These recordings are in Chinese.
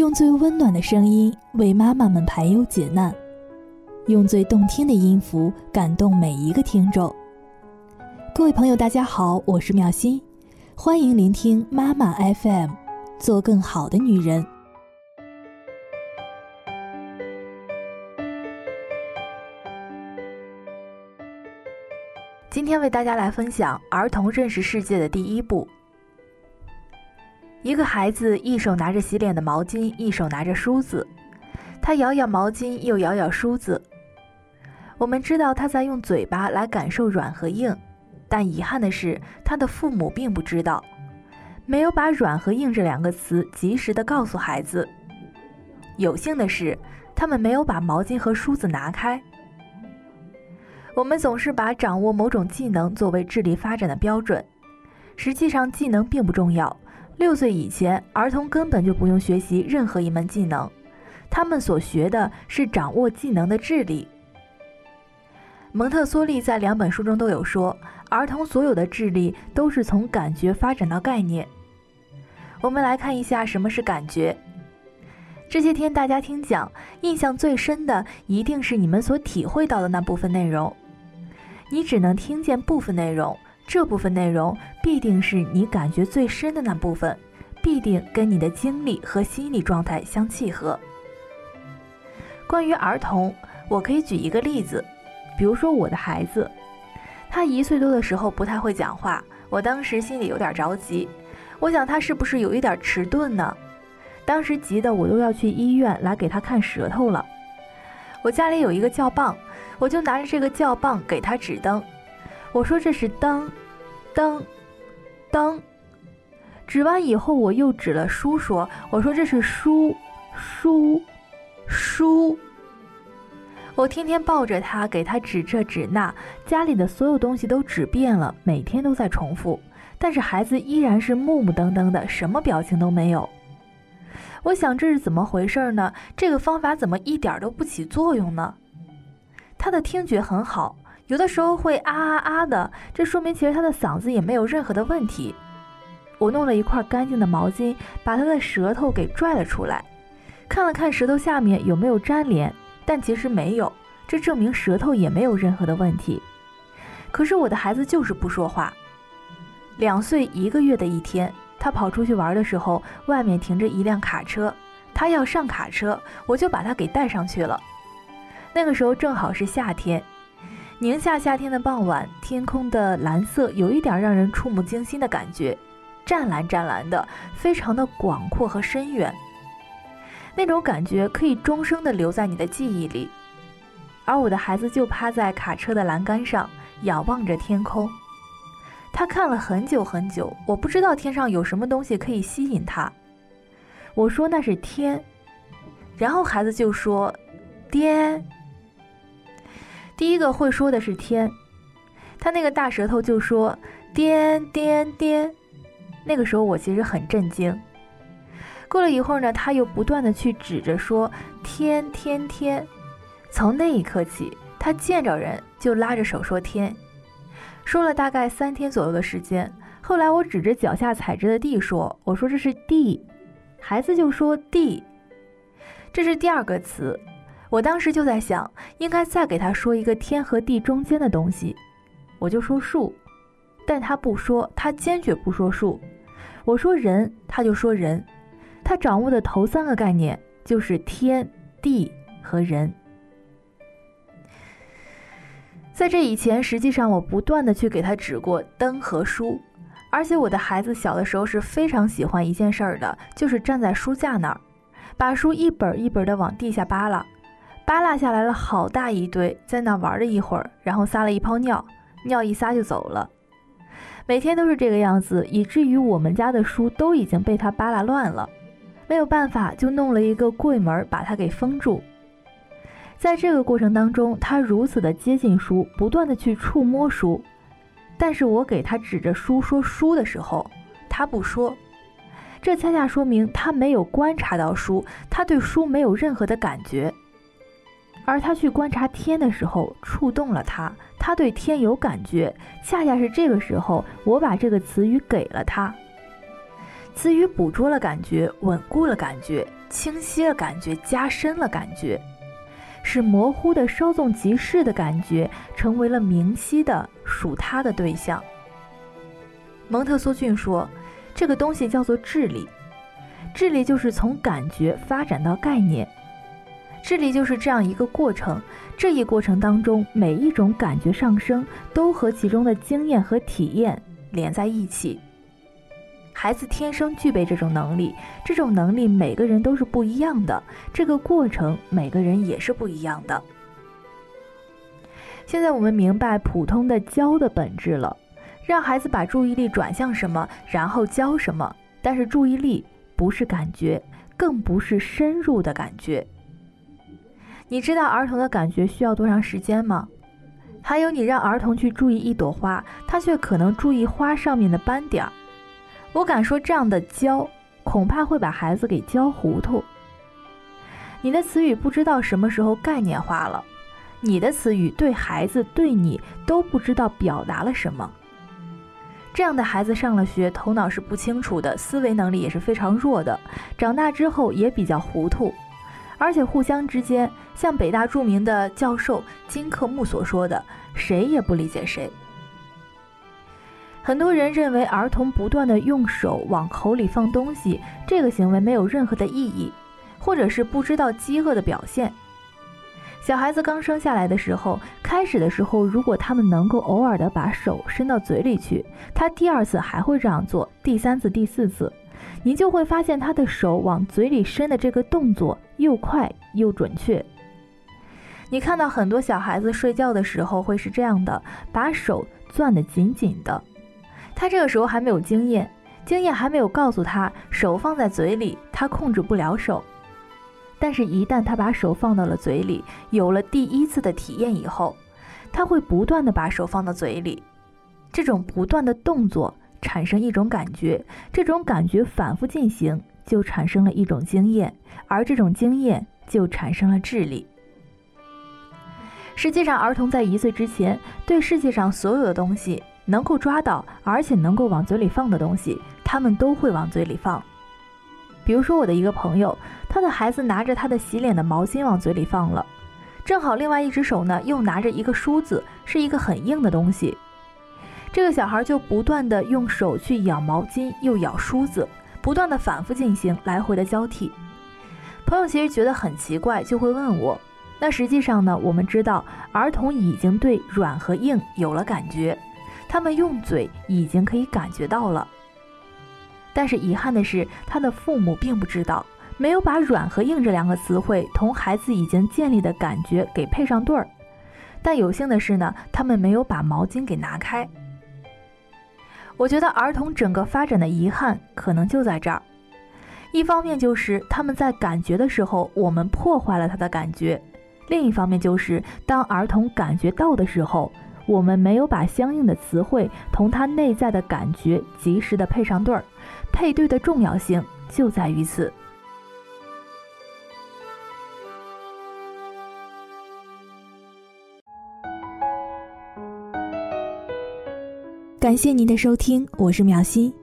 用最温暖的声音为妈妈们排忧解难，用最动听的音符感动每一个听众。各位朋友，大家好，我是妙心，欢迎聆听妈妈 FM，做更好的女人。今天为大家来分享儿童认识世界的第一步。一个孩子一手拿着洗脸的毛巾，一手拿着梳子，他摇摇毛巾，又摇摇梳子。我们知道他在用嘴巴来感受软和硬，但遗憾的是，他的父母并不知道，没有把“软”和“硬”这两个词及时的告诉孩子。有幸的是，他们没有把毛巾和梳子拿开。我们总是把掌握某种技能作为智力发展的标准，实际上技能并不重要。六岁以前，儿童根本就不用学习任何一门技能，他们所学的是掌握技能的智力。蒙特梭利在两本书中都有说，儿童所有的智力都是从感觉发展到概念。我们来看一下什么是感觉。这些天大家听讲，印象最深的一定是你们所体会到的那部分内容。你只能听见部分内容。这部分内容必定是你感觉最深的那部分，必定跟你的经历和心理状态相契合。关于儿童，我可以举一个例子，比如说我的孩子，他一岁多的时候不太会讲话，我当时心里有点着急，我想他是不是有一点迟钝呢？当时急得我都要去医院来给他看舌头了。我家里有一个教棒，我就拿着这个教棒给他指灯，我说这是灯。灯，灯，指完以后，我又指了书，说：“我说这是书，书，书。”我天天抱着他，给他指这指那，家里的所有东西都指遍了，每天都在重复，但是孩子依然是木木登登的，什么表情都没有。我想这是怎么回事呢？这个方法怎么一点都不起作用呢？他的听觉很好。有的时候会啊啊啊的，这说明其实他的嗓子也没有任何的问题。我弄了一块干净的毛巾，把他的舌头给拽了出来，看了看舌头下面有没有粘连，但其实没有，这证明舌头也没有任何的问题。可是我的孩子就是不说话。两岁一个月的一天，他跑出去玩的时候，外面停着一辆卡车，他要上卡车，我就把他给带上去了。那个时候正好是夏天。宁夏夏天的傍晚，天空的蓝色有一点让人触目惊心的感觉，湛蓝湛蓝的，非常的广阔和深远。那种感觉可以终生的留在你的记忆里。而我的孩子就趴在卡车的栏杆上，仰望着天空。他看了很久很久，我不知道天上有什么东西可以吸引他。我说那是天，然后孩子就说：“爹。”第一个会说的是天，他那个大舌头就说颠颠颠。那个时候我其实很震惊。过了一会儿呢，他又不断的去指着说天天天。从那一刻起，他见着人就拉着手说天，说了大概三天左右的时间。后来我指着脚下踩着的地说，我说这是地，孩子就说地，这是第二个词。我当时就在想，应该再给他说一个天和地中间的东西，我就说树，但他不说，他坚决不说树。我说人，他就说人。他掌握的头三个概念就是天地和人。在这以前，实际上我不断的去给他指过灯和书，而且我的孩子小的时候是非常喜欢一件事儿的，就是站在书架那儿，把书一本一本的往地下扒拉。扒拉下来了好大一堆，在那玩了一会儿，然后撒了一泡尿，尿一撒就走了。每天都是这个样子，以至于我们家的书都已经被他扒拉乱了。没有办法，就弄了一个柜门把它给封住。在这个过程当中，他如此的接近书，不断的去触摸书，但是我给他指着书说书的时候，他不说。这恰恰说明他没有观察到书，他对书没有任何的感觉。而他去观察天的时候，触动了他，他对天有感觉。恰恰是这个时候，我把这个词语给了他。词语捕捉了感觉，稳固了感觉，清晰了感觉，加深了感觉，使模糊的稍纵即逝的感觉成为了明晰的属他的对象。蒙特梭菌说：“这个东西叫做智力，智力就是从感觉发展到概念。”智力就是这样一个过程，这一过程当中，每一种感觉上升都和其中的经验和体验连在一起。孩子天生具备这种能力，这种能力每个人都是不一样的，这个过程每个人也是不一样的。现在我们明白普通的教的本质了，让孩子把注意力转向什么，然后教什么。但是注意力不是感觉，更不是深入的感觉。你知道儿童的感觉需要多长时间吗？还有，你让儿童去注意一朵花，他却可能注意花上面的斑点儿。我敢说，这样的教恐怕会把孩子给教糊涂。你的词语不知道什么时候概念化了，你的词语对孩子对你都不知道表达了什么。这样的孩子上了学，头脑是不清楚的，思维能力也是非常弱的，长大之后也比较糊涂。而且互相之间，像北大著名的教授金克木所说的，谁也不理解谁。很多人认为儿童不断的用手往口里放东西，这个行为没有任何的意义，或者是不知道饥饿的表现。小孩子刚生下来的时候，开始的时候，如果他们能够偶尔的把手伸到嘴里去，他第二次还会这样做，第三次、第四次。你就会发现他的手往嘴里伸的这个动作又快又准确。你看到很多小孩子睡觉的时候会是这样的，把手攥得紧紧的。他这个时候还没有经验，经验还没有告诉他手放在嘴里他控制不了手。但是，一旦他把手放到了嘴里，有了第一次的体验以后，他会不断的把手放到嘴里，这种不断的动作。产生一种感觉，这种感觉反复进行，就产生了一种经验，而这种经验就产生了智力。实际上，儿童在一岁之前，对世界上所有的东西能够抓到，而且能够往嘴里放的东西，他们都会往嘴里放。比如说，我的一个朋友，他的孩子拿着他的洗脸的毛巾往嘴里放了，正好另外一只手呢又拿着一个梳子，是一个很硬的东西。这个小孩就不断的用手去咬毛巾，又咬梳子，不断的反复进行，来回的交替。朋友其实觉得很奇怪，就会问我：那实际上呢？我们知道儿童已经对软和硬有了感觉，他们用嘴已经可以感觉到了。但是遗憾的是，他的父母并不知道，没有把软和硬这两个词汇同孩子已经建立的感觉给配上对儿。但有幸的是呢，他们没有把毛巾给拿开。我觉得儿童整个发展的遗憾可能就在这儿，一方面就是他们在感觉的时候，我们破坏了他的感觉；另一方面就是当儿童感觉到的时候，我们没有把相应的词汇同他内在的感觉及时的配上对儿。配对的重要性就在于此。感谢您的收听，我是苗心。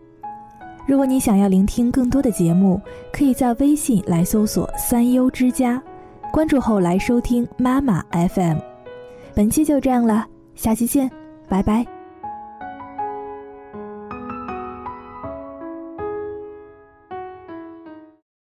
如果你想要聆听更多的节目，可以在微信来搜索“三优之家”，关注后来收听妈妈 FM。本期就这样了，下期见，拜拜。